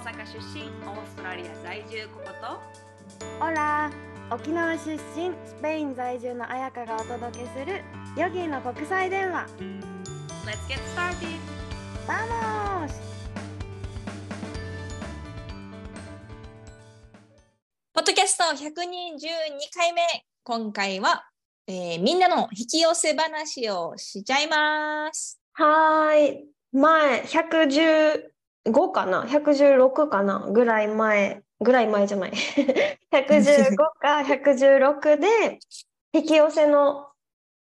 阪出身オーストラリア在住ココと？オラ沖縄出身スペイン在住の彩香がお届けするヨギの国際電話 Let's get started! ¡Vamos! ポッドキャスト122回目今回は、えーみんなの引き寄せ話をしちゃいます。はーい。前、115かな ?116 かな？ぐらい前、ぐらい前じゃない。115か116で、引き寄せの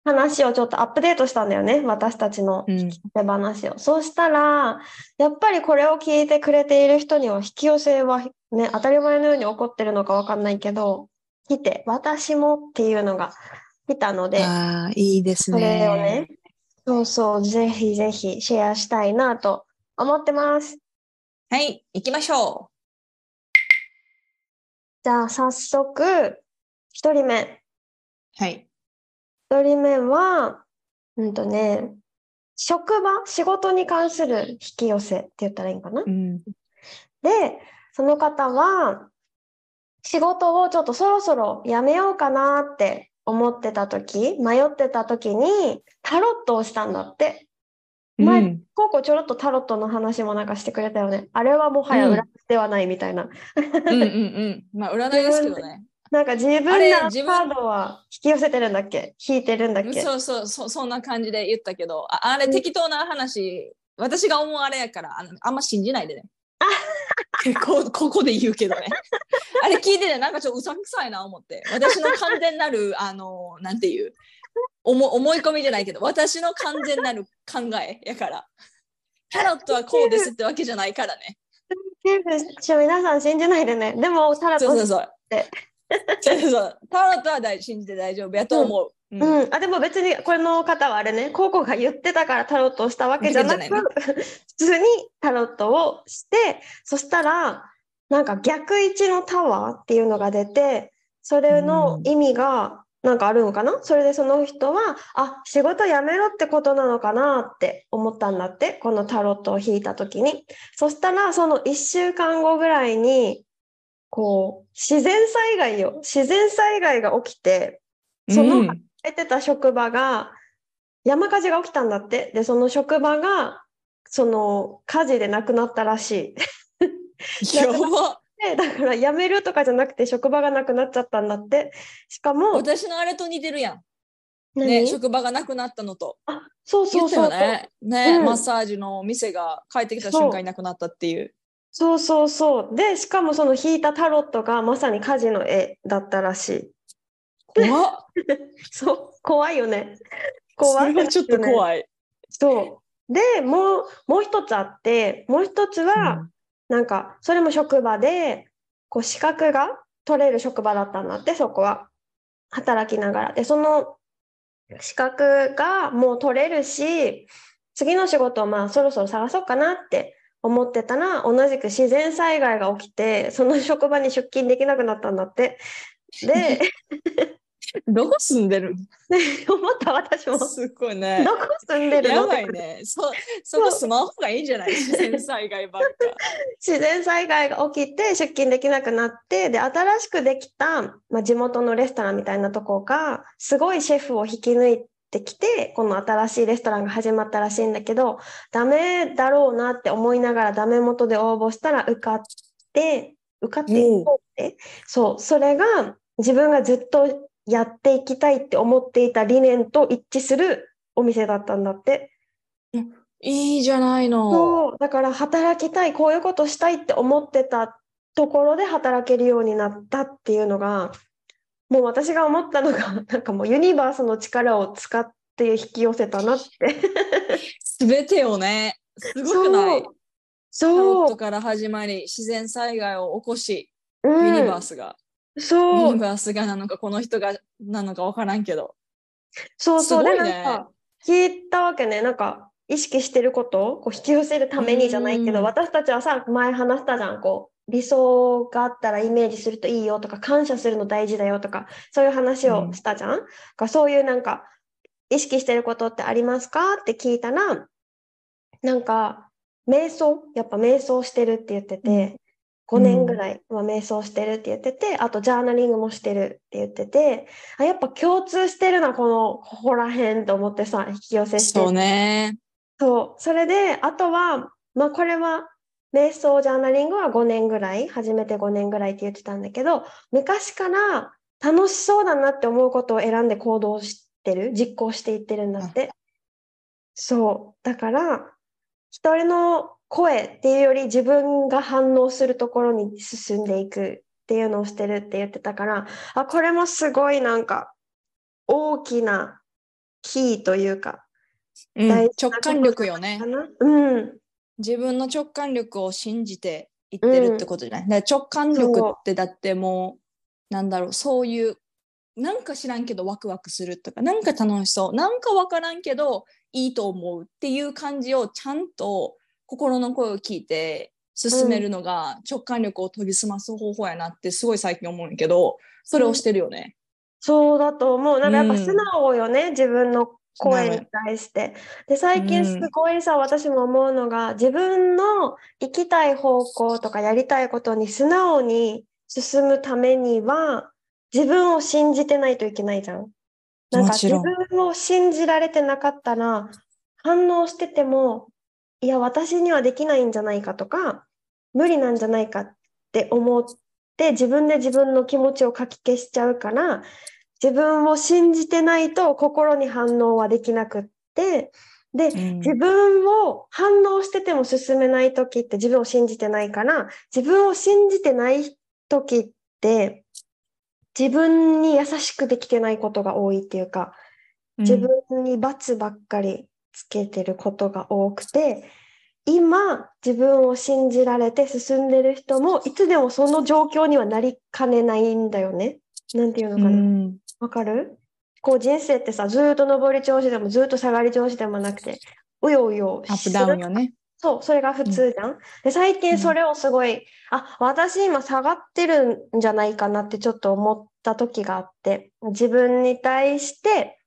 話をちょっとアップデートしたんだよね。私たちのうん、手話を。そうしたら、やっぱりこれを聞いてくれている人には引き寄せはね、当たり前のように起こってるのかわかんないけど、来て、私もっていうのが来たので、ああ、いいですそれをねね。、そうそう、ぜひぜひシェアしたいなと思ってます。はい、行きましょじゃあ早速、一人目。う。はい。一人目は、うんとね、職場、仕事に関する引き寄せって言ったらいいのかな？うん、で、その方は、仕事をちょっとそろそろ辞めようかなって思ってた時、迷ってた時に、タロットをしたんだって。前うんこうこうちょろっとタロットの話もなんかしてくれたよね。あれはもはやうん占いではないみたいな。うんうんうん。まあ、占いですけどね。なんか自分のカードは引き寄せてるんだっけ？引いてるんだっけ？そうそうそう、そんな感じで言ったけど、ああれうん適当な話、私が思うあれやから、あのあんま信じないでね。こここで言うけどね。あれ聞いてて、なんかちょっとうさんくさいな思って。私の完全なる、あの、なんていう、思 思い込みじゃないけど、私の完全なる考えやから。タロットはこうですってわけじゃないからね。皆さん信じないでね。でもタロットそうそうそうて。そうそうそうタロットは大信じて大丈夫やと思う。うんうん、あでも別にこれの方はあれね、コウコが言ってたからタロットをしたわけじゃなく、普通にタロットをして、そしたら、なんか逆位置のタワーっていうのが出て、それの意味がなんかあるのかな、それでその人は、あ、仕事辞めろってことなのかなって思ったんだって、このタロットを引いた時に。そしたら、その1週間後ぐらいに、こう、自然災害よ。自然災害が起きて、そのうん働いてた職場が山火事が起きたんだって。で、その職場がその火事で亡くなったらしい。やばで、だから辞めるとかじゃなくて職場がなくなっちゃったんだって。しかも、私のあれと似てるやん。何？ね、職場がなくなったのと。あ、そうそうそう。よね。ね、うんマッサージの店が帰ってきた瞬間いなくなったっていう。そうそうそう。で、しかもその引いたタロットがまさに火事の絵だったらしい。怖っ。そう、怖いよね。そ怖いれはちょっとい。怖い。そう。で、もう、もう一つあって、もう一つは、なんか、それも職場で、こう、資格が取れる職場だったんだって、そこは。働きながら。で、その資格がもう取れるし、次の仕事をまあ、そろそろ探そうかなって思ってたら、同じく自然災害が起きて、その職場に出勤できなくなったんだって。で、どこ住んでる？思った私も。のすごいね。どこ住んでるの？やばいね。そそこ住まん方がいいんじゃない？自然災害ばっか。自然災害が起きて出勤できなくなってで新しくできた、まあ、地元のレストランみたいなとこがすごいシェフを引き抜いてきてこの新しいレストランが始まったらしいんだけどダメだろうなって思いながらダメ元で応募したら受かって受かっておうえそうそれが自分がずっとやっていきたいって思っていた理念と一致するお店だったんだって。いいじゃないの。そう、だから働きたい、こういうことしたいって思ってたところで働けるようになったっていうのが、もう私が思ったのが、なんかもうユニバースの力を使って引き寄せたなって。すべてをね、すごくない。タロそうット、から始まり、自然災害を起こし、うんユニバースが、ユそう。ニ、バースがなのか、この人がなのかわからんけど。そうそう、ね。なんか聞いたわけね、なんか意識してること？をこう引き寄せるためにじゃないけど、うん。私たちはさ、前話したじゃん、こう、理想があったらイメージするといいよとか、感謝するの大事だよとか、そういう話をしたじゃん。かそういうなんか、意識してることってありますかって聞いたら、なんか、瞑想やっぱ瞑想してるって言ってて、5年ぐらいは瞑想してるって言ってて、あとジャーナリングもしてるって言っててあやっぱ共通してるなこのここら辺と思ってさ引き寄せしてそうね。そう。それで、あとは、まあこれは、瞑想ジャーナリングは5年ぐらい、初めて5年ぐらいって言ってたんだけど、昔から楽しそうだなって思うことを選んで行動してる、実行していってるんだって。そう。だから、一人の声っていうより自分が反応するところに進んでいくっていうのをしてるって言ってたから、あ、これもすごいなんか大きなキーというか、うん直感力よね。うん。自分の直感力を信じていってるってことじゃない、だから直感力ってだってもうなんだろうそういうなんか知らんけどワクワクするとかなんか楽しそうなんかわからんけどいいと思うっていう感じをちゃんと心の声を聞いて進めるのが直感力を研ぎ澄ます方法やなってすごい最近思うんやけどそれをしてるよね。そうだと思う。なんかやっぱうん素直よね、自分の声に対して。で、最近すごいさ、私も思うのが、自分の行きたい方向とかやりたいことに素直に進むためには、自分を信じてないといけないじゃん。なんか自分を信じられてなかったら、反応してても、いや、私にはできないんじゃないかとか、無理なんじゃないかって思って、自分で自分の気持ちをかき消しちゃうから、自分を信じてないと心に反応はできなくって、で、うん。自分を反応してても進めない時って自分を信じてないから、自分を信じてない時って、自分に優しくできてないことが多いっていうか、自分に罰ばっかりつけてることが多くて、今自分を信じられて進んでる人もいつでもその状況にはなりかねないんだよね。なんていうのかな。うんわかる？こう人生ってさ、ずーっと上り調子でもずーっと下がり調子でもなくて、うようよアップダウンよね。そう、それが普通じゃん。で、最近それをすごい、あ、私今下がってるんじゃないかなってちょっと思った時があって、自分に対して、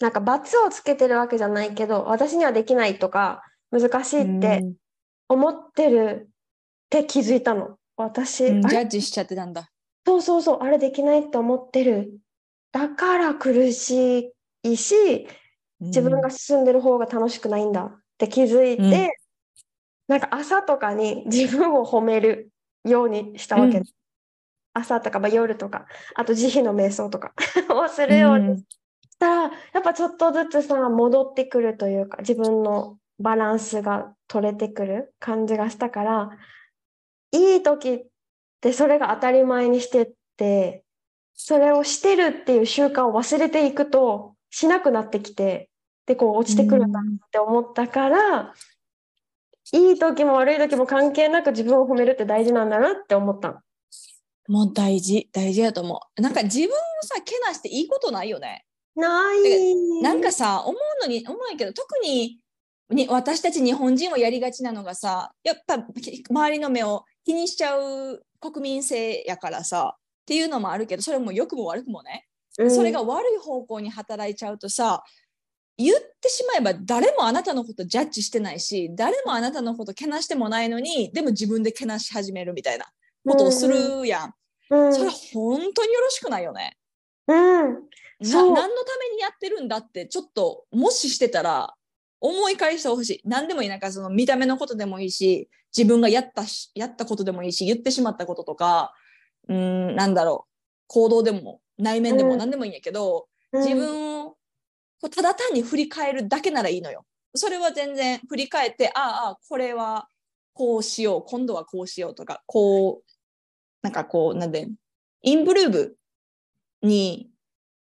なんか罰をつけてるわけじゃないけど、私にはできないとか、難しいってうん思ってるって気づいたの。私、ジャッジしちゃってたんだ。そうそうそう、あれできないって思ってる。だから苦しいし、自分が進んでる方が楽しくないんだって気づいて、うんなんか朝とかに自分を褒めるようにしたわけ。うん朝とか、まあ、夜とか、あと慈悲の瞑想とか をするようにしたら、やっぱちょっとずつさ、戻ってくるというか、自分のバランスが取れてくる感じがしたから、いい時ってそれが当たり前にしてって、それをしてるっていう習慣を忘れていくと、しなくなってきて、で、こう落ちてくるんだって思ったから、いい時も悪い時も関係なく自分を褒めるって大事なんだなって思った。もう大事大事やと思うなんか自分をさけなしていいことないよねない。なんかさ思うのに思うけど特にに私たち日本人はやりがちなのがさやっぱき周りの目を気にしちゃう国民性やからさっていうのもあるけどそれも良くも悪くもね、うん。それが悪い方向に働いちゃうとさ言ってしまえば誰もあなたのことジャッジしてないし誰もあなたのことけなしてもないのにでも自分でけなし始めるみたいなことをするやん、うん、それ本当によろしくないよね。うん、何のためにやってるんだってちょっともししてたら思い返してほしい。何でもいい。なんかその見た目のことでもいいし自分がやったしやったことでもいいし言ってしまったこととかうーんなんだろう。行動でも内面でうん。も何でもいいんやけど、うん。自分をこうただ単に振り返るだけならいいのよ。それは全然振り返ってああこれはこうしよう。今度はこうしようとかこうなんかこうなんでインプルーブに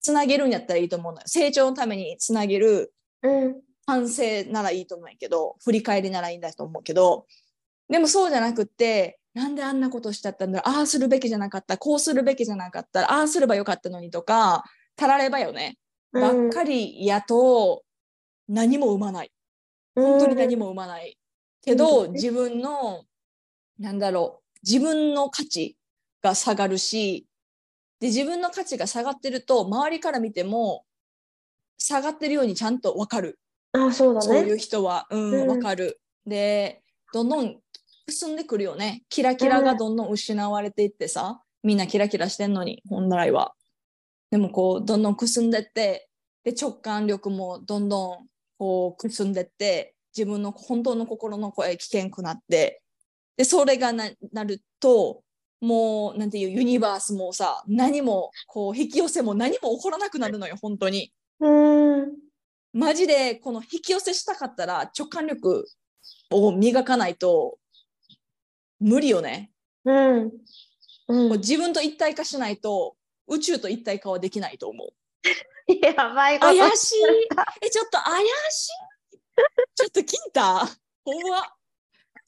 つなげるんやったらいいと思うのよ。成長のためにつなげる、反省ならいいと思うんやけど振り返りならいいんだと思うけど。でもそうじゃなくってなんであんなことしちゃったんだろう。ああするべきじゃなかった。こうするべきじゃなかった。ああすればよかったのにとかたらればよね。ばっかりやと何も生まない。本当に何も生まない。けど自分のなんだろう。自分の価値が下がるしで自分の価値が下がってると周りから見ても下がってるようにちゃんと分かるあ、そうだそういうね。人は、うん、うんわかる。で、どんどんくすんでくるよね。キラキラがどんどん失われていってさ、みんなキラキラしてんのに、本来は。でもこう、どんどんくすんでって、で、直感力もどんどんこう、くすんでって、自分の本当の心の声聞けんくなって、で、それがななると、もう、なんていう、ユニバースもさ、何も、こう、引き寄せも何も起こらなくなるのよ、本当に。うん。マジでこの引き寄せしたかったら直感力を磨かないと無理よね。うん。う。もうん自分と一体化しないと宇宙と一体化はできないと思う。やばい。怪しい。え、ちょっと怪しい。ちょっと聞いた怖っ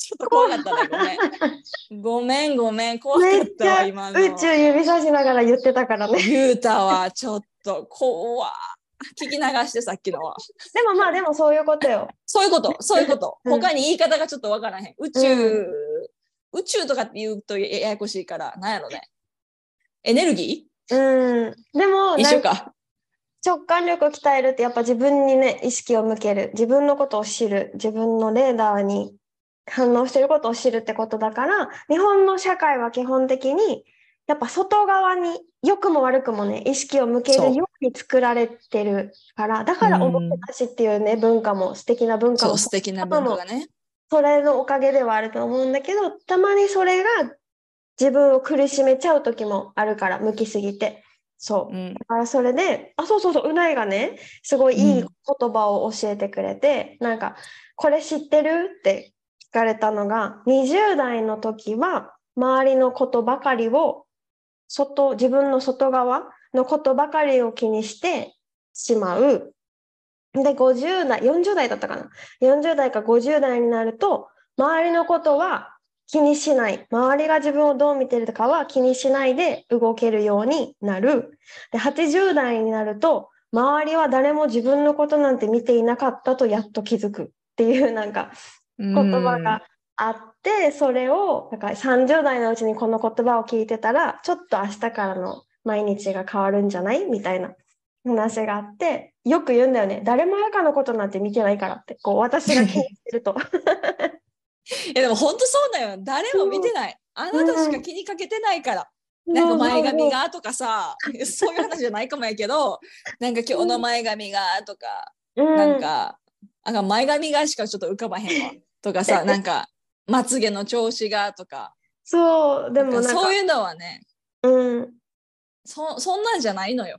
ちょっと怖かったね。ごめん。ごめん、ごめん。怖かめったわ、ゃ今の。宇宙指さしながら言ってたからね。言うたわ、ちょっと怖っ聞き流してさっきのは。でもまあでもそういうことよ。そういうこと、そういうこと。うん他に言い方がちょっとわからへん。宇宙、宇宙とかって言うとやややこしいから、なんやろね。エネルギうん。でもー一緒か。直感力を鍛えるってやっぱ自分にね意識を向ける自分のことを知る自分のレーダーに反応してることを知るってことだから日本の社会は基本的にやっぱ外側に良くも悪くもね意識を向けるように作られてるからだからうん。表出しっていうね文化も素敵な文化も素敵な文化がね。それのおかげではあると思うんだけどたまにそれが自分を苦しめちゃう時もあるから向きすぎて。そう。うん。だからそれで、あ、そうそうそう、うないがね、すごいいい言葉を教えてくれて、なんか、これ知ってる？って聞かれたのが、20代の時は、周りのことばかりを、外、自分の外側のことばかりを気にしてしまう。で、50代、40代だったかな。40代か50代になると、周りのことは気にしない。周りが自分をどう見てるかは気にしないで動けるようになる。で、80代になると、周りは誰も自分のことなんて見ていなかったとやっと気づくっていうなんか言言葉があって、それを、だから30代のうちにこの言葉を聞いてたら、ちょっと明日からの毎日が変わるんじゃない？みたいな話があって、よく言うんだよね。誰も赤のことなんて見てないからって、こう私が気にしてると。いやでも本当そうだよ。誰も見てない。あなたしか気にかけてないから。なんか前髪がとかさ、そういう話じゃないかもやけど、なんか今日の前髪がとか、うん、なんか、なんか前髪がしかちょっと浮かばへんわ。とかさ、なんか、まつげの調子がとか、そう、でもなんか、そういうのはね、うん、そそんなんじゃないのよ。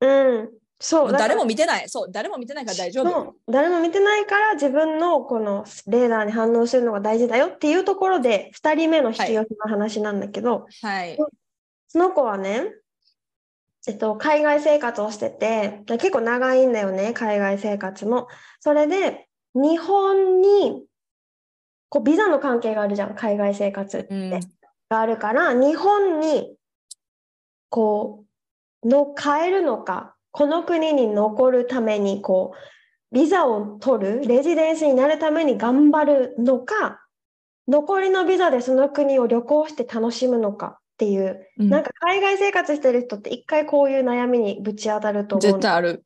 うん、そう、誰も見てない。そう、誰も見てないから大丈夫。誰も見てないから自分のこのレーダーに反応するのが大事だよっていうところで2人目の引き寄せの話なんだけど、はい。その子はね、えっと、海外生活をしてて結構長いんだよね海外生活も。それで日本にこうビザの関係があるじゃん海外生活って。うん。があるから日本にこうの変えるのかこの国に残るためにこうビザを取るレジデンスになるために頑張るのか残りのビザでその国を旅行して楽しむのかっていう、うんなんか海外生活してる人って一回こういう悩みにぶち当たると思う絶対ある。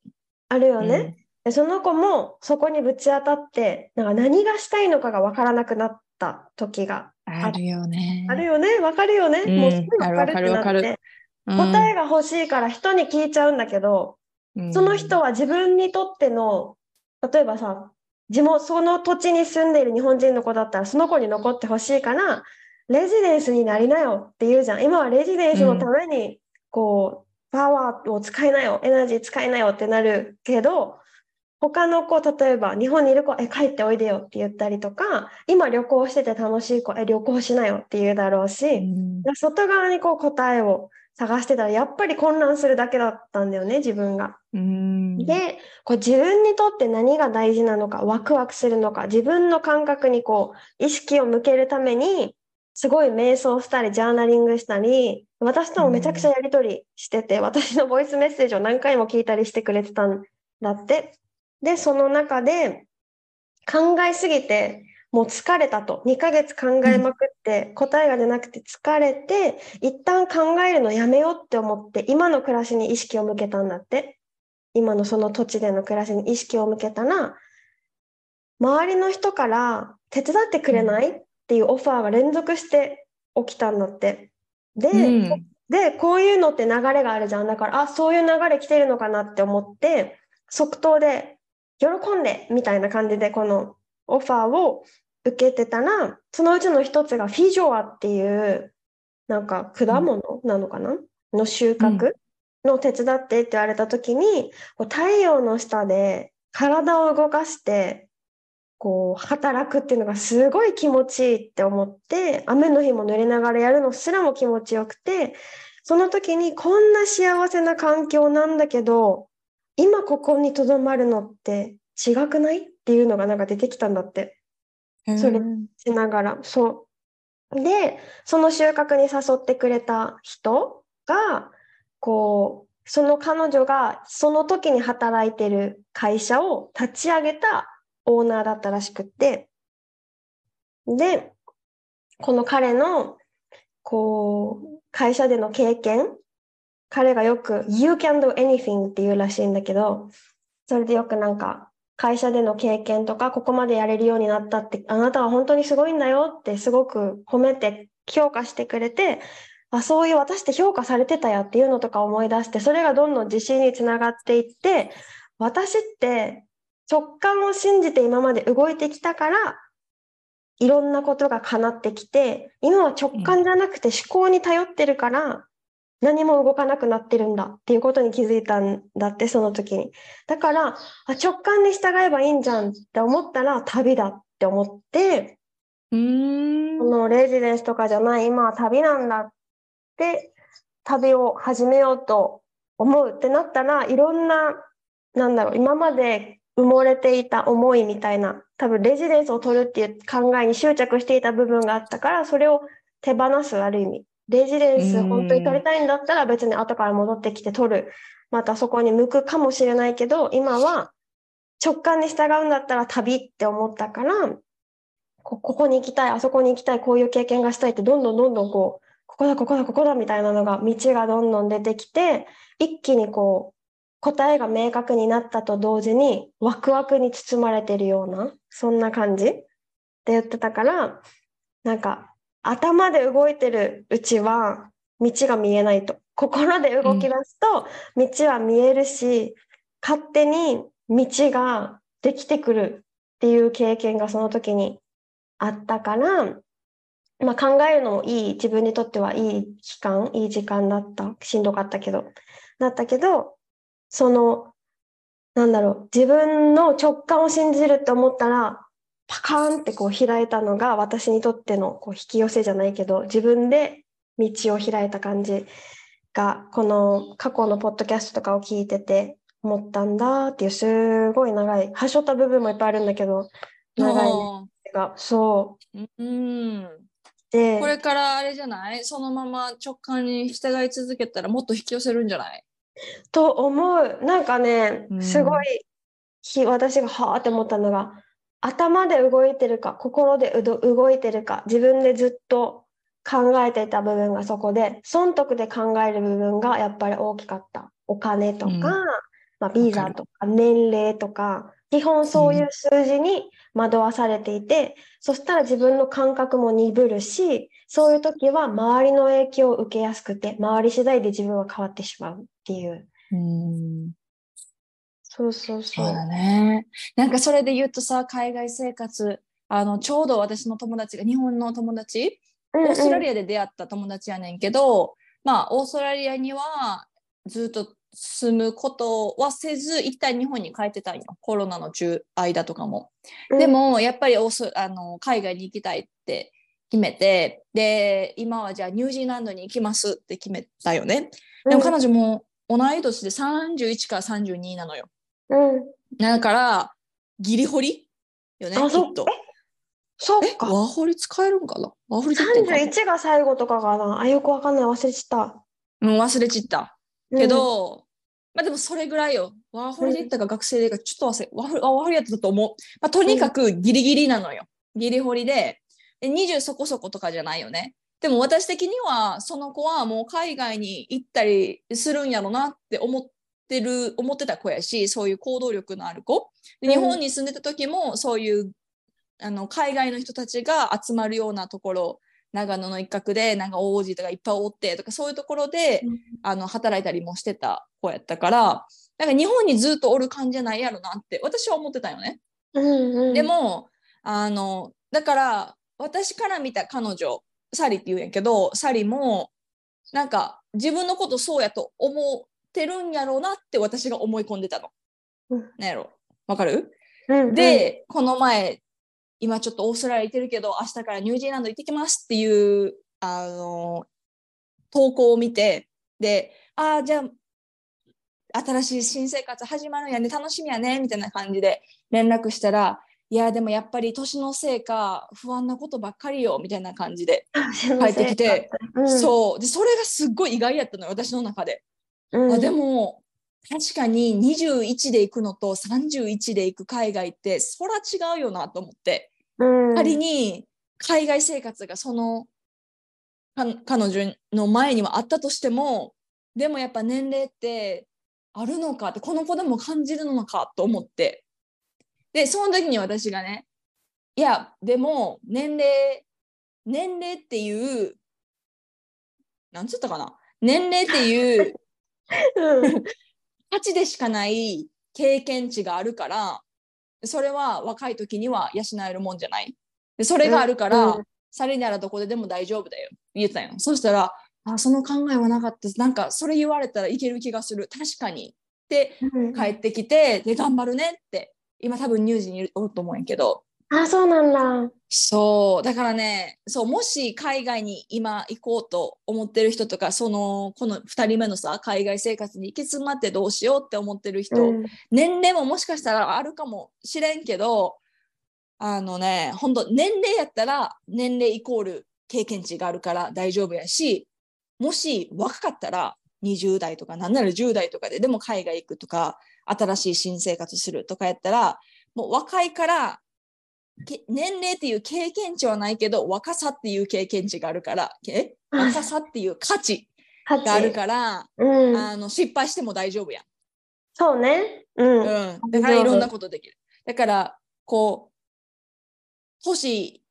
あるよね。でその子もそこにぶち当たってなんか何がしたいのかが分からなくなった時があるよね。あるよね、わかるよね？うんもうすぐわかるってなって。答えが欲しいから人に聞いちゃうんだけど、うんその人は自分にとっての、例えばさ、地元、その土地に住んでいる日本人の子だったら、その子に残ってほしいから、レジデンスになりなよって言うじゃん。今はレジデンスのために、こう、パワーを使いなよ、エナジー使いなよってなるけど、他の子、例えば日本にいる子、え、帰っておいでよって言ったりとか、今旅行してて楽しい子、え、旅行しなよって言うだろうし、うん外側にこう答えを探してたらやっぱり混乱するだけだったんだよね自分が。うんでこう自分にとって何が大事なのかワクワクするのか自分の感覚にこう意識を向けるためにすごい瞑想したりジャーナリングしたり私ともめちゃくちゃやり取りしてて、私のボイスメッセージを何回も聞いたりしてくれてたんだって。でその中で考えすぎてもう疲れたと。2ヶ月考えまくって答えが出なくて疲れて一旦考えるのやめようって思って今の暮らしに意識を向けたんだって。今のその土地での暮らしに意識を向けたら周りの人から手伝ってくれない？っていうオファーが連続して起きたんだって。で、うん。で、こういうのって流れがあるじゃん。だから、あ、そういう流れ来てるのかなって思って、即答で、喜んでみたいな感じで、このオファーを受けてたら、そのうちの一つがフィジョアっていう、なんか果物なのかな、の収穫の手伝ってって言われた時に、こう太陽の下で体を動かして、こう働くっていうのがすごい気持ちいいって思って雨の日も濡れながらやるのすらも気持ちよくてその時にこんな幸せな環境なんだけど今ここにとどまるのって違くない？っていうのがなんか出てきたんだって。それしながら。そう。でその収穫に誘ってくれた人がこうその彼女がその時に働いてる会社を立ち上げたオーナーだったらしくって、で、この彼の、こう、会社での経験、彼がよく You can do anything っていうらしいんだけど、それでよくなんか、会社での経験とか、ここまでやれるようになったって、あなたは本当にすごいんだよってすごく褒めて評価してくれて、あ、そういう私って評価されてたやっていうのとか思い出して、それがどんどん自信につながっていって、私って直感を信じて今まで動いてきたから、いろんなことが叶ってきて、今は直感じゃなくて思考に頼ってるから、何も動かなくなってるんだっていうことに気づいたんだって、その時に。だから、あ直感に従えばいいんじゃんって思ったら旅だって思って、うんこのレジデンスとかじゃない、今は旅なんだって、旅を始めようと思うってなったら、いろんな、なんだろう、今まで埋もれていた思いみたいな、多分レジデンスを取るっていう考えに執着していた部分があったから、それを手放す、ある意味。レジデンス本当に取りたいんだったら別に後から戻ってきて取る。またそこに向くかもしれないけど、今は直感に従うんだったら旅って思ったから、こここに行きたい、あそこに行きたい、こういう経験がしたいって、どんどんどんどんこう、ここだ、ここだ、ここだみたいなのが、道がどんどん出てきて、一気にこう、答えが明確になったと同時に、ワクワクに包まれてるような、そんな感じって言ってたから、なんか、頭で動いてるうちは、道が見えないと。心で動き出すと、道は見えるし、勝手に道ができてくるっていう経験がその時にあったから、まあ、考えるのもいい、自分にとってはいい期間、いい時間だった。しんどかったけど。だったけど、その、なんだろう、自分の直感を信じるって思ったら、パカーンってこう開いたのが私にとってのこう引き寄せじゃないけど、自分で道を開いた感じが、この過去のポッドキャストとかを聞いてて思ったんだっていう、すごい長い、はしょった部分もいっぱいあるんだけど、長いあが、そう。ーうん。で、これからあれじゃない？そのまま直感に従い続けたらもっと引き寄せるんじゃない？と思う。なんかねう、ん。すごい、ひ私がはーって思ったのが、頭で動いてるか、心でうど動いてるか、自分でずっと考えていた部分がそこで、損得で考える部分がやっぱり大きかった。お金とか、うんまあ、ビザとか年齢とか、基本そういう数字に惑わされていて、そしたら自分の感覚も鈍るし、そういう時は周りの影響を受けやすくて、周り次第で自分は変わってしまうっていう。うんそうそうそそうう。だね。なんかそれで言うとさ、海外生活、あのちょうど私の友達が、日本の友達、オーストラリアで出会った友達やねんけど、まあ、オーストラリアにはずっと住むことはせず、一旦日本に帰ってたんよ。コロナの中間とかも。うんで、も、やっぱりオースあの海外に行きたいって決めて、で、今はじゃあニュージーランドに行きますって決めたよね。でも彼女も同い年で31から32なのよ。うん、だから、ギリホリよね、きっと。え、そうか。ワーホリ使えるんかな？ワーホリってんかな？31が最後とかかな？あ、よくわかんない。忘れちゃった。うん、忘れちった。けど、まあでもそれぐらいよ。ワーホリで行ったか学生でかちょっと忘れ、ワーホリ、あワーホリやってたと思う。まあ、とにかくギリギリなのよ。ギリホリで。で、20そこそことかじゃないよね。でも私的には、その子はもう海外に行ったりするんやろなって思ってる、思ってた子やし、そういう行動力のある子。でうん日本に住んでた時も、そういうあの海外の人たちが集まるようなところ長野の一角でなんか王子とかいっぱいおってとかそういうところで、うんあの働いたりもしてた子やったからなんか日本にずっとおる感じじゃないやろなって私は思ってたよね。うんうん、でもあのだから私から見た彼女サリって言うんやけどサリもなんか自分のことそうやと思ってるんやろうなって私が思い込んでたの。うん。なんやろ？わかる、うんうん、でこの前今ちょっとオーストラリア行ってるけど明日からニュージーランド行ってきますっていうあの投稿を見てでああじゃあ新しい新生活始まるんやね楽しみやねみたいな感じで連絡したらいやでもやっぱり年のせいか不安なことばっかりよみたいな感じで帰ってきて、うん、そう。でそれがすっごい意外やったのよ私の中で。うん、あでも確かに21で行くのと31で行く海外ってそら違うよなと思って。うん、仮に海外生活がそのか彼女の前にはあったとしてもでもやっぱ年齢ってあるのかってこの子でも感じるのかと思って。でその時に私がねいやでも年齢年齢っていうなんつったかな？年齢っていううん 価値でしかない経験値があるからそれは若い時には養えるもんじゃない。でそれがあるから、うん。さりならどこででも大丈夫だよ。言ってたよ。そしたらあその考えはなかった。なんかそれ言われたらいける気がする。確かに。ってうん。帰ってきてで頑張るねって。今多分乳児にいると思うんやけどあそうなんだ。そうだからねそうもし海外に今行こうと思ってる人とかそのこの2人目のさ海外生活に行き詰まってどうしようって思ってる人、うん年齢ももしかしたらあるかもしれんけどあのね本当年齢やったら年齢イコール経験値があるから大丈夫やしもし若かったら20代とかなんなら10代とかででも海外行くとか新しい新生活するとかやったらもう若いからけ年齢っていう経験値はないけど若さっていう経験値があるからえ若さっていう価値があるから、うん、あの失敗しても大丈夫やん。そうね。うん。うん、だからいろんなことできる。だから、こう、年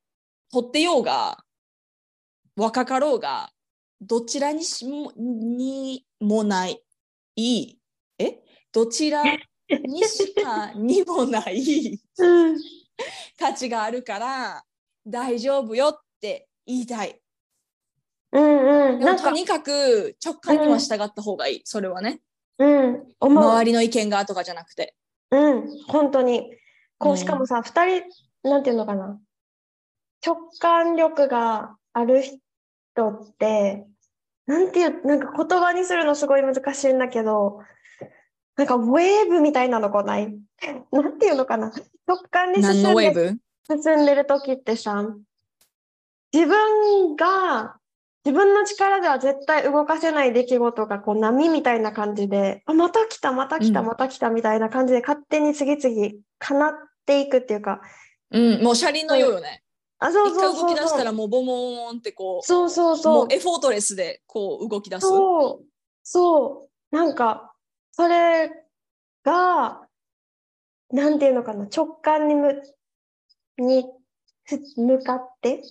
取ってようが、若かろうが、どちらにしもにもない、いい、え？どちらにしかにもないうん。価値があるから、大丈夫よって言いたい。うんうん。なんか、とにかく直感には従った方がいい、それはね。うん。周りの意見がとかじゃなくて。うん。本当に。こうんう、しかもさ、二人、なんていうのかな。直感力がある人って、なんていう、なんか言葉にするのすごい難しいんだけど、なんかウェーブみたいなの来ないなんていうのかな。直感に進んで進んでる時ってさ、自分が、自分の力では絶対動かせない出来事がこう波みたいな感じで、あ、また来た、また来た、うんまた来たみたいな感じで勝手に次々叶っていくっていうか、うん、もう車輪のようよね。あ、そうそうそうそう。動き出したらもうボモーンってこうそうそうもそうう。エフォートレスでこう動き出す。そう、そう、なんか、それが、なんていうのかな、直感にむ、にす向かって、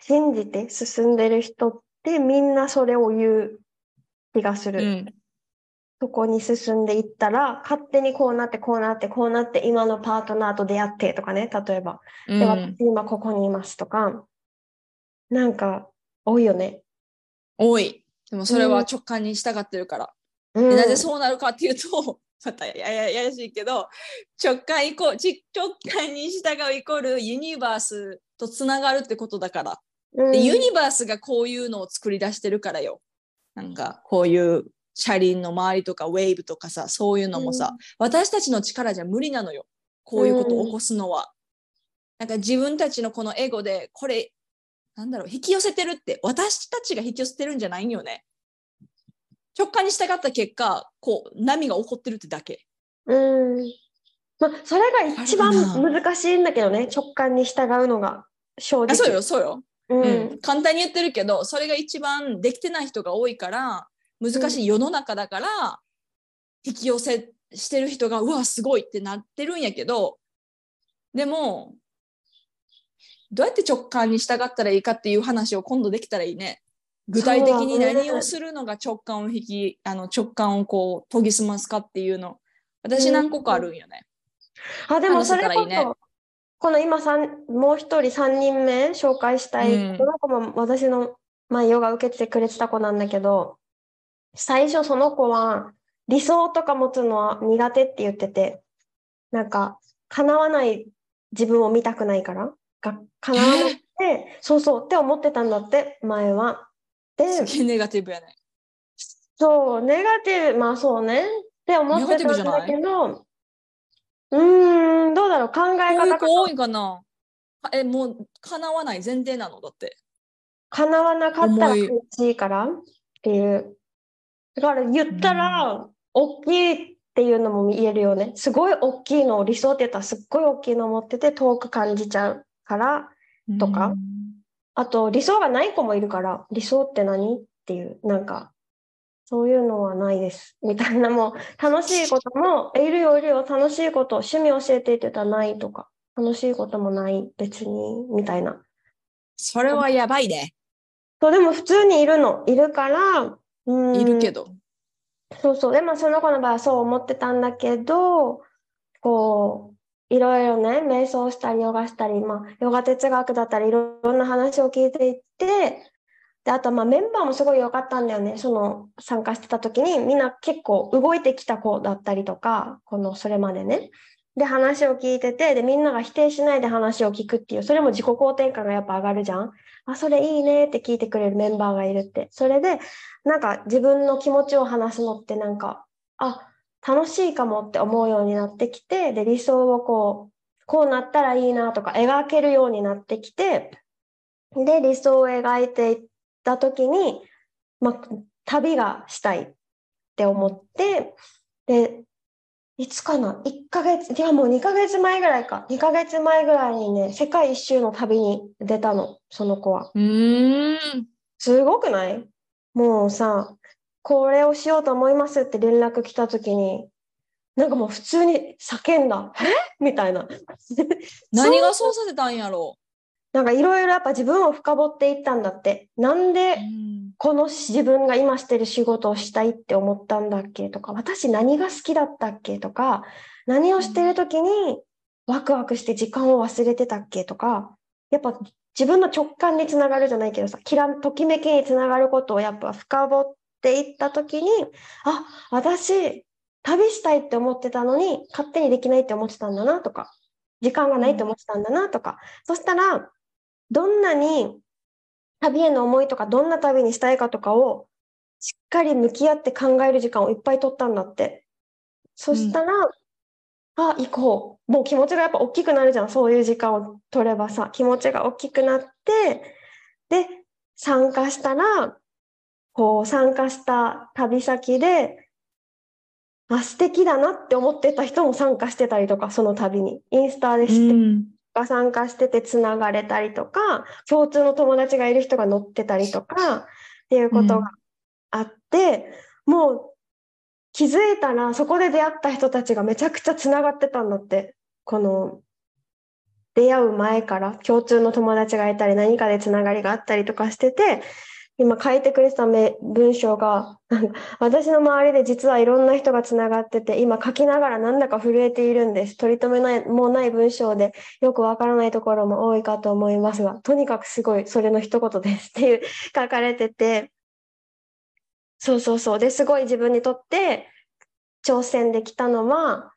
信じて進んでる人ってみんなそれを言う気がする。うん、そこに進んでいったら、勝手にこうなって、こうなって、こうなって、今のパートナーと出会ってとかね、例えば。で、うん私今ここにいますとか、なんか、多いよね。多い。でもそれは直感に従ってるから。うんでなぜそうなるかっていうと、またややややしいけど、直感イコち直感に従うイコールユニバースとつながるってことだから。うんでユニバースがこういうのを作り出してるからよ。なんかこういう車輪の周りとかウェーブとかさそういうのもさ、うん私たちの力じゃ無理なのよこういうことを起こすのは。なんか自分たちのこのエゴでこれなんだろう引き寄せてるって私たちが引き寄せてるんじゃないんよね。直感に従った結果こう波が起こってるってだけ。うん。まあ、それが一番難しいんだけどね、直感に従うのが正直。あそうよそうよ、ううんん。簡単に言ってるけどそれが一番できてない人が多いから難しい世の中だから、引き寄せしてる人がうわすごいってなってるんやけどでもどうやって直感に従ったらいいかっていう話を今度できたらいいね。具体的に何をするのが直感を引き、あの直感をこう研ぎ澄ますかっていうの。私何個かあるんよね。あ、でもそれこそ、いいねこの今もう一人3人目紹介したい、うんこの子も私の、まあ、ヨガ受けてくれてた子なんだけど、最初その子は理想とか持つのは苦手って言ってて、なんか叶わない自分を見たくないから、が叶わなくて、そうそうって思ってたんだって、前は。で、すげえネガティブやね。そう、ネガティブ、まあそうね。って思ってたんだけど、うーん、どうだろう、考え方子多いかな？え、もう叶わない前提なの？だって。叶わなかったら重い苦しいからっていう。だから言ったら、大きいっていうのも言えるよね。すごい大きいのを理想って言ったらすっごい大きいのを持ってて遠く感じちゃうから。とかあと理想がない子もいるから、理想って何？っていう、なんか、そういうのはないです。みたいなもう、楽しいことも、えいるよいるよ、楽しいこと、趣味教えてって言ったらないとか、楽しいこともない、別に、みたいな。それはやばいね。そう、でも普通にいるの。いるから、うん。いるけど。そうそう。でもその子の場合はそう思ってたんだけど、こう、いろいろね、瞑想したり、ヨガしたり、まあ、ヨガ哲学だったり、いろんな話を聞いていって、で、あと、まあ、メンバーもすごい良かったんだよね。その、参加してた時に、みんな結構動いてきた子だったりとか、この、それまでね。で、話を聞いてて、で、みんなが否定しないで話を聞くっていう、それも自己肯定感がやっぱ上がるじゃん。あ、それいいねって聞いてくれるメンバーがいるって。それで、なんか自分の気持ちを話すのってなんか、あ、楽しいかもって思うようになってきて、で、理想をこう、こうなったらいいなとか描けるようになってきて、で、理想を描いていった時に、まあ、旅がしたいって思って、で、いつかな ?1 ヶ月、いやもう2ヶ月前ぐらいか。2ヶ月前ぐらいにね、世界一周の旅に出たの、その子は。うーん。すごくない？もうさ、これをしようと思いますって連絡来た時に、なんかもう普通に叫んだ。え？みたいな。何がそうさせたんやろ？なんかいろいろやっぱ自分を深掘っていったんだって。なんでこの自分が今してる仕事をしたいって思ったんだっけとか、私何が好きだったっけとか、何をしてる時にワクワクして時間を忘れてたっけとか、やっぱ自分の直感につながるじゃないけどさ、きらときめきにつながることをやっぱ深掘っていった時に、あ、私、旅したいって思ってたのに、勝手にできないって思ってたんだなとか、時間がないって思ってたんだなとか、そしたら、どんなに旅への思いとか、どんな旅にしたいかとかを、しっかり向き合って考える時間をいっぱい取ったんだって。そしたら、あ、行こう。もう気持ちがやっぱ大きくなるじゃん。そういう時間を取ればさ、気持ちが大きくなって、で、参加したら、こう、参加した旅先で、あ、素敵だなって思ってた人も参加してたりとか、その旅に。インスタで知ってうんが参加しててつながれたりとか、共通の友達がいる人が乗ってたりとか、っていうことがあって、もう気づいたらそこで出会った人たちがめちゃくちゃつながってたんだって。この出会う前から共通の友達がいたり何かでつながりがあったりとかしてて、今書いてくれてた文章が、私の周りで実はいろんな人がつながってて、今書きながらなんだか震えているんです。取り留めないもうない文章でよくわからないところも多いかと思いますが、とにかくすごいそれの一言ですっていう書かれてて、そうそうそう。で、すごい自分にとって挑戦できたのは、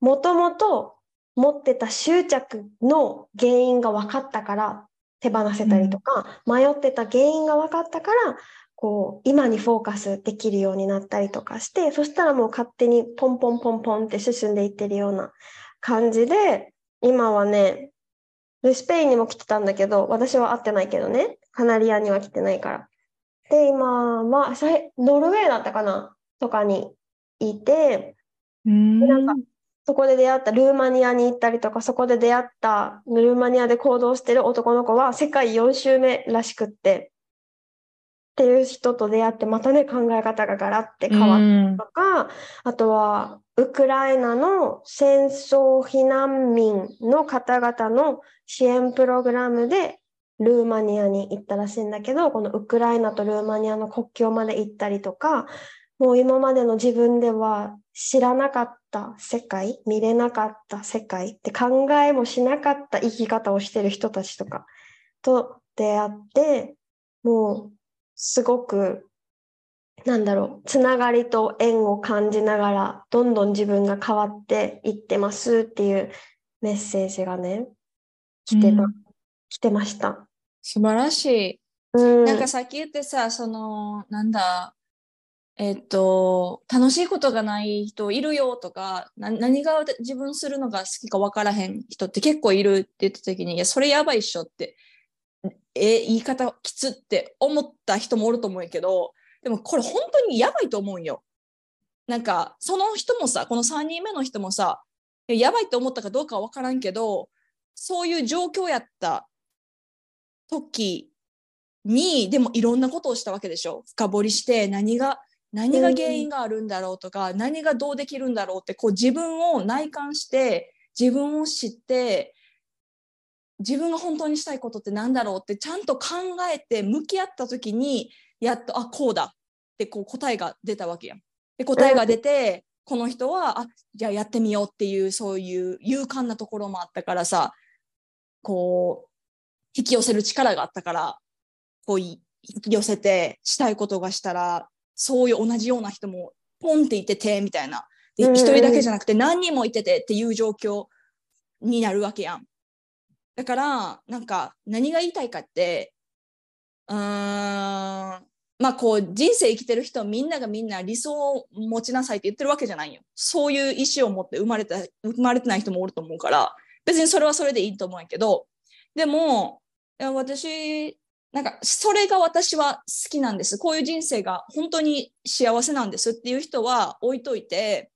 もともと持ってた執着の原因が分かったから手放せたりとか、迷ってた原因が分かったから、こう、今にフォーカスできるようになったりとかして、そしたらもう勝手にポンポンポンポンって進んでいってるような感じで、今はね、でスペインにも来てたんだけど、私は会ってないけどね、カナリアには来てないから。で、今、まあ、さいノルウェーだったかな？とかにいて、うん。なんかそこで出会ったルーマニアに行ったりとか、そこで出会ったルーマニアで行動してる男の子は世界4周目らしくって、っていう人と出会ってまたね考え方がガラッて変わったとか、あとはウクライナの戦争避難民の方々の支援プログラムでルーマニアに行ったらしいんだけどこのウクライナとルーマニアの国境まで行ったりとかもう今までの自分では知らなかった世界見れなかった世界って考えもしなかった生き方をしてる人たちとかと出会ってもうすごくなんだろうつながりと縁を感じながらどんどん自分が変わっていってますっていうメッセージがね来てた、うん来てました。素晴らしい。うん、なんかさっき言ってさ、その、なんだ、えっと、楽しいことがない人いるよとか、何が自分するのが好きか分からへん人って結構いるって言った時に、いや、それやばいっしょって、え、言い方きつって思った人もおると思うけど、でもこれ本当にやばいと思うんよ。なんか、その人もさ、この3人目の人もさ、やばいと思ったかどうかは分からんけど、そういう状況やった時にでもいろんなことをしたわけでしょ深掘りして何が何が原因があるんだろうとか、何がどうできるんだろうってこう自分を内観して自分を知って自分が本当にしたいことって何だろうってちゃんと考えて向き合った時にやっとあこうだってこう答えが出たわけやん。で答えが出て、この人はあじゃあやってみようっていうそういう勇敢なところもあったからさこう引き寄せる力があったからこうい引き寄せてしたいことがしたらそういう同じような人もポンっていててみたいなでうんうん一人だけじゃなくて何人もいててっていう状況になるわけやん。だからなんか何が言いたいかってうーんまあこう人生生きてる人みんながみんな理想を持ちなさいって言ってるわけじゃないよ。そういう意思を持って生まれた生まれてない人もおると思うから別にそれはそれでいいと思うんやけどでも私なんかそれが私は好きなんです。こういう人生が本当に幸せなんですっていう人は置いといて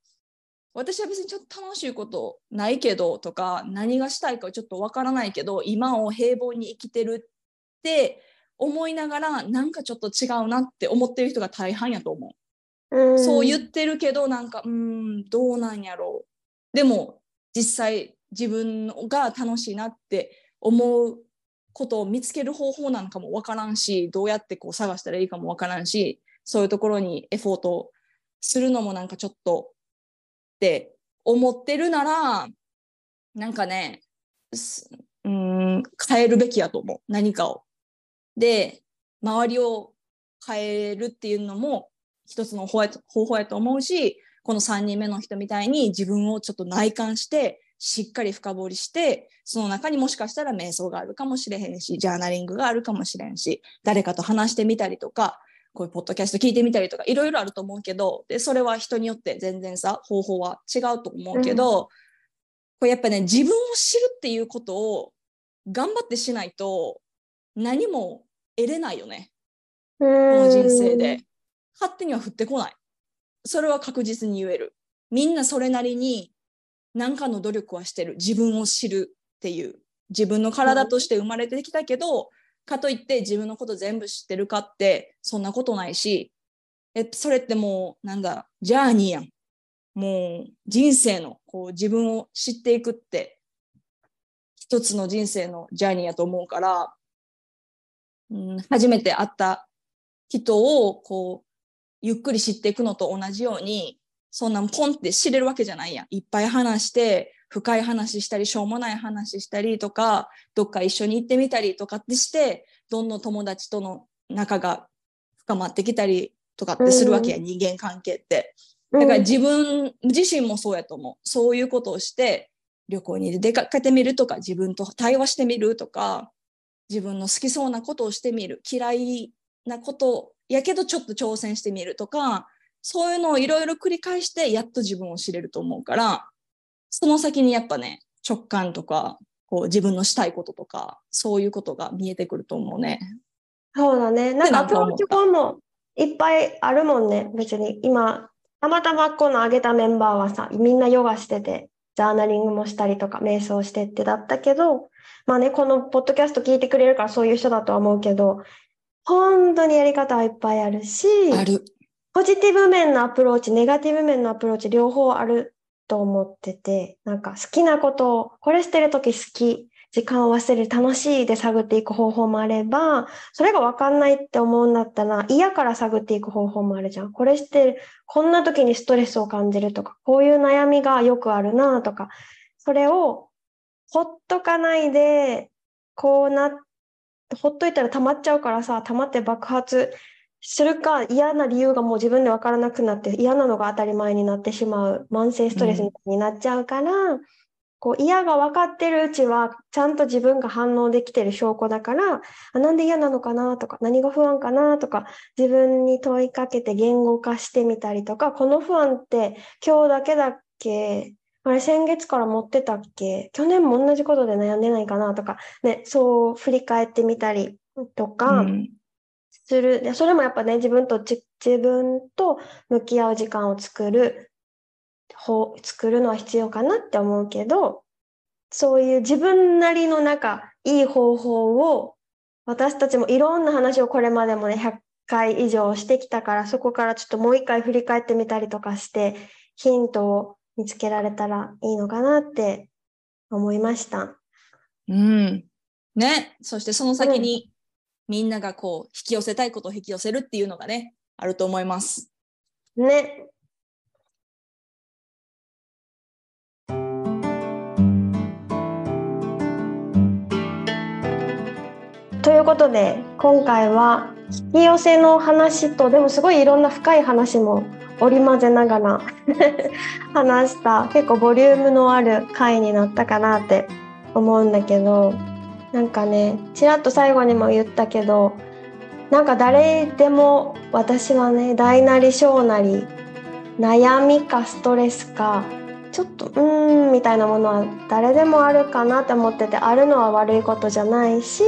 私は別にちょっと楽しいことないけどとか何がしたいかちょっとわからないけど今を平凡に生きてるって思いながらなんかちょっと違うなって思ってる人が大半やと思う。うん、そう言ってるけどなんかうーんどうなんやろう。でも実際自分が楽しいなって思うことを見つける方法なんかもわからんしどうやってこう探したらいいかもわからんしそういうところにエフォートするのもなんかちょっとって思ってるならなんかねうん変えるべきやと思う何かを。で周りを変えるっていうのも一つの方法やと思うしこの3人目の人みたいに自分をちょっと内観してしっかり深掘りしてその中にもしかしたら瞑想があるかもしれへんしジャーナリングがあるかもしれんし誰かと話してみたりとかこういうポッドキャスト聞いてみたりとかいろいろあると思うけどでそれは人によって全然さ方法は違うと思うけど、これやっぱね自分を知るっていうことを頑張ってしないと何も得れないよね。ここの人生で。勝手には降ってこない。それは確実に言える。みんなそれなりに何かの努力はしてる。自分を知るっていう。自分の体として生まれてきたけど、かといって自分のこと全部知ってるかってそんなことないし、えそれってもうなんだ、ジャーニーやん。もう人生のこう自分を知っていくって一つの人生のジャーニーやと思うから、うん、初めて会った人をこうゆっくり知っていくのと同じようにそんなんポンって知れるわけじゃないやんいっぱい話して深い話したりしょうもない話したりとかどっか一緒に行ってみたりとかってしてどんどん友達との仲が深まってきたりとかってするわけや、人間関係って。だから自分自身もそうやと思う。そういうことをして旅行に出かけてみるとか自分と対話してみるとか自分の好きそうなことをしてみる嫌いなことやけどちょっと挑戦してみるとかそういうのをいろいろ繰り返してやっと自分を知れると思うからその先にやっぱね直感とかこう自分のしたいこととかそういうことが見えてくると思うね。そうだね。なんかアプローチ法もいっぱいあるもんね。別に今、たまたまこの挙げたメンバーはさ、みんなヨガしてて、ジャーナリングもしたりとか、瞑想してってだったけど、まあね、このポッドキャスト聞いてくれるからそういう人だとは思うけど、本当にやり方はいっぱいあるし、ある。ポジティブ面のアプローチ、ネガティブ面のアプローチ、両方あると思ってて、なんか好きなことを、これしてるとき好き、時間を忘れる、楽しいで探っていく方法もあれば、それが分かんないって思うんだったら、嫌から探っていく方法もあるじゃん。これしてる、こんな時にストレスを感じるとか、こういう悩みがよくあるなとか、それをほっとかないで、こうな、ほっといたら溜まっちゃうからさ、溜まって爆発するか嫌な理由がもう自分で分からなくなって嫌なのが当たり前になってしまう慢性ストレスになっちゃうから、こう嫌が分かってるうちはちゃんと自分が反応できてる証拠だからあなんで嫌なのかなとか何が不安かなとか自分に問いかけて言語化してみたりとかこの不安って今日だけだっけあれ先月から持ってたっけ去年も同じことで悩んでないかなとかねそう振り返ってみたりとか、うんする。で、それもやっぱね、自分とじ、自分と向き合う時間を作る、ほ作るのは必要かなって思うけど、そういう自分なりのなんか、いい方法を、私たちもいろんな話をこれまでもね、100回以上してきたから、そこからちょっともう一回振り返ってみたりとかして、ヒントを見つけられたらいいのかなって思いました。うん。ね。そしてその先に、みんながこう引き寄せたいことを引き寄せるっていうのがね、あると思います。ね。ということで今回は引き寄せの話とでもすごいいろんな深い話も織り交ぜながら 話した結構ボリュームのある回になったかなって思うんだけどなんかねちらっと最後にも言ったけどなんか誰でも私はね大なり小なり悩みかストレスかちょっとうーんみたいなものは誰でもあるかなって思っててあるのは悪いことじゃないし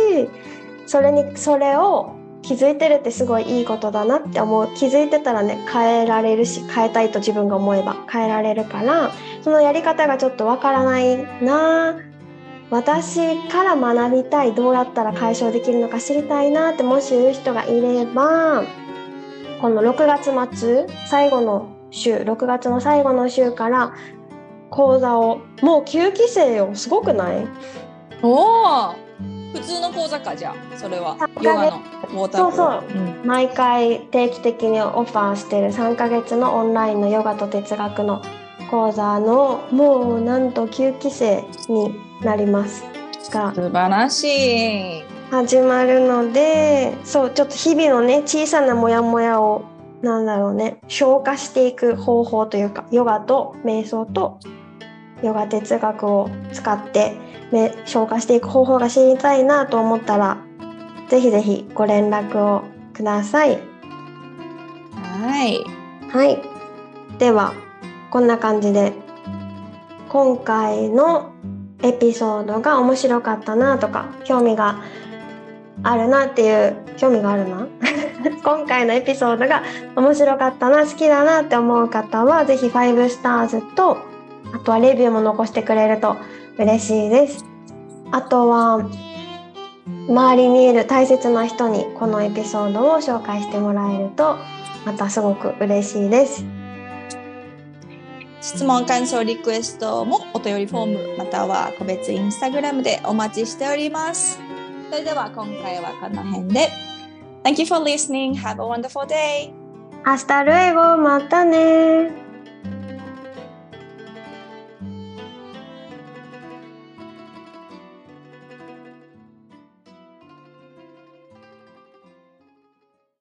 それにそれを気づいてるってすごいいいことだなって思う気づいてたらね変えられるし変えたいと自分が思えば変えられるからそのやり方がちょっとわからないな私から学びたいどうやったら解消できるのか知りたいなってもし言う人がいればこの6月末最後の週6月の最後の週から講座をもう9期生よすごくない？おお普通の講座かじゃあそれは。3ヨガのウォーターそうそう。うん。毎回定期的にオファーしてる3ヶ月のオンラインのヨガと哲学の講座のもうなんと9期生になりますが素晴らしい。始まるのでそうちょっと日々のね小さなモヤモヤをなんだろうね消化していく方法というかヨガと瞑想とヨガ哲学を使ってめ消化していく方法が知りたいなと思ったらぜひぜひご連絡をください。はい。はい。では、こんな感じで、今回のエピソードが面白かったなとか、興味があるなっていう、興味があるな？今回のエピソードが面白かったな、好きだなって思う方は、ぜひ5スターズと、あとはレビューも残してくれると嬉しいです。あとは、周りにいる大切な人にこのエピソードを紹介してもらえるとまたすごく嬉しいです。質問、感想、リクエストもお便りフォームまたは個別インスタグラムでお待ちしております。それでは今回はこの辺で。Thank you for listening. Have a wonderful day. 明日ルエゴまたね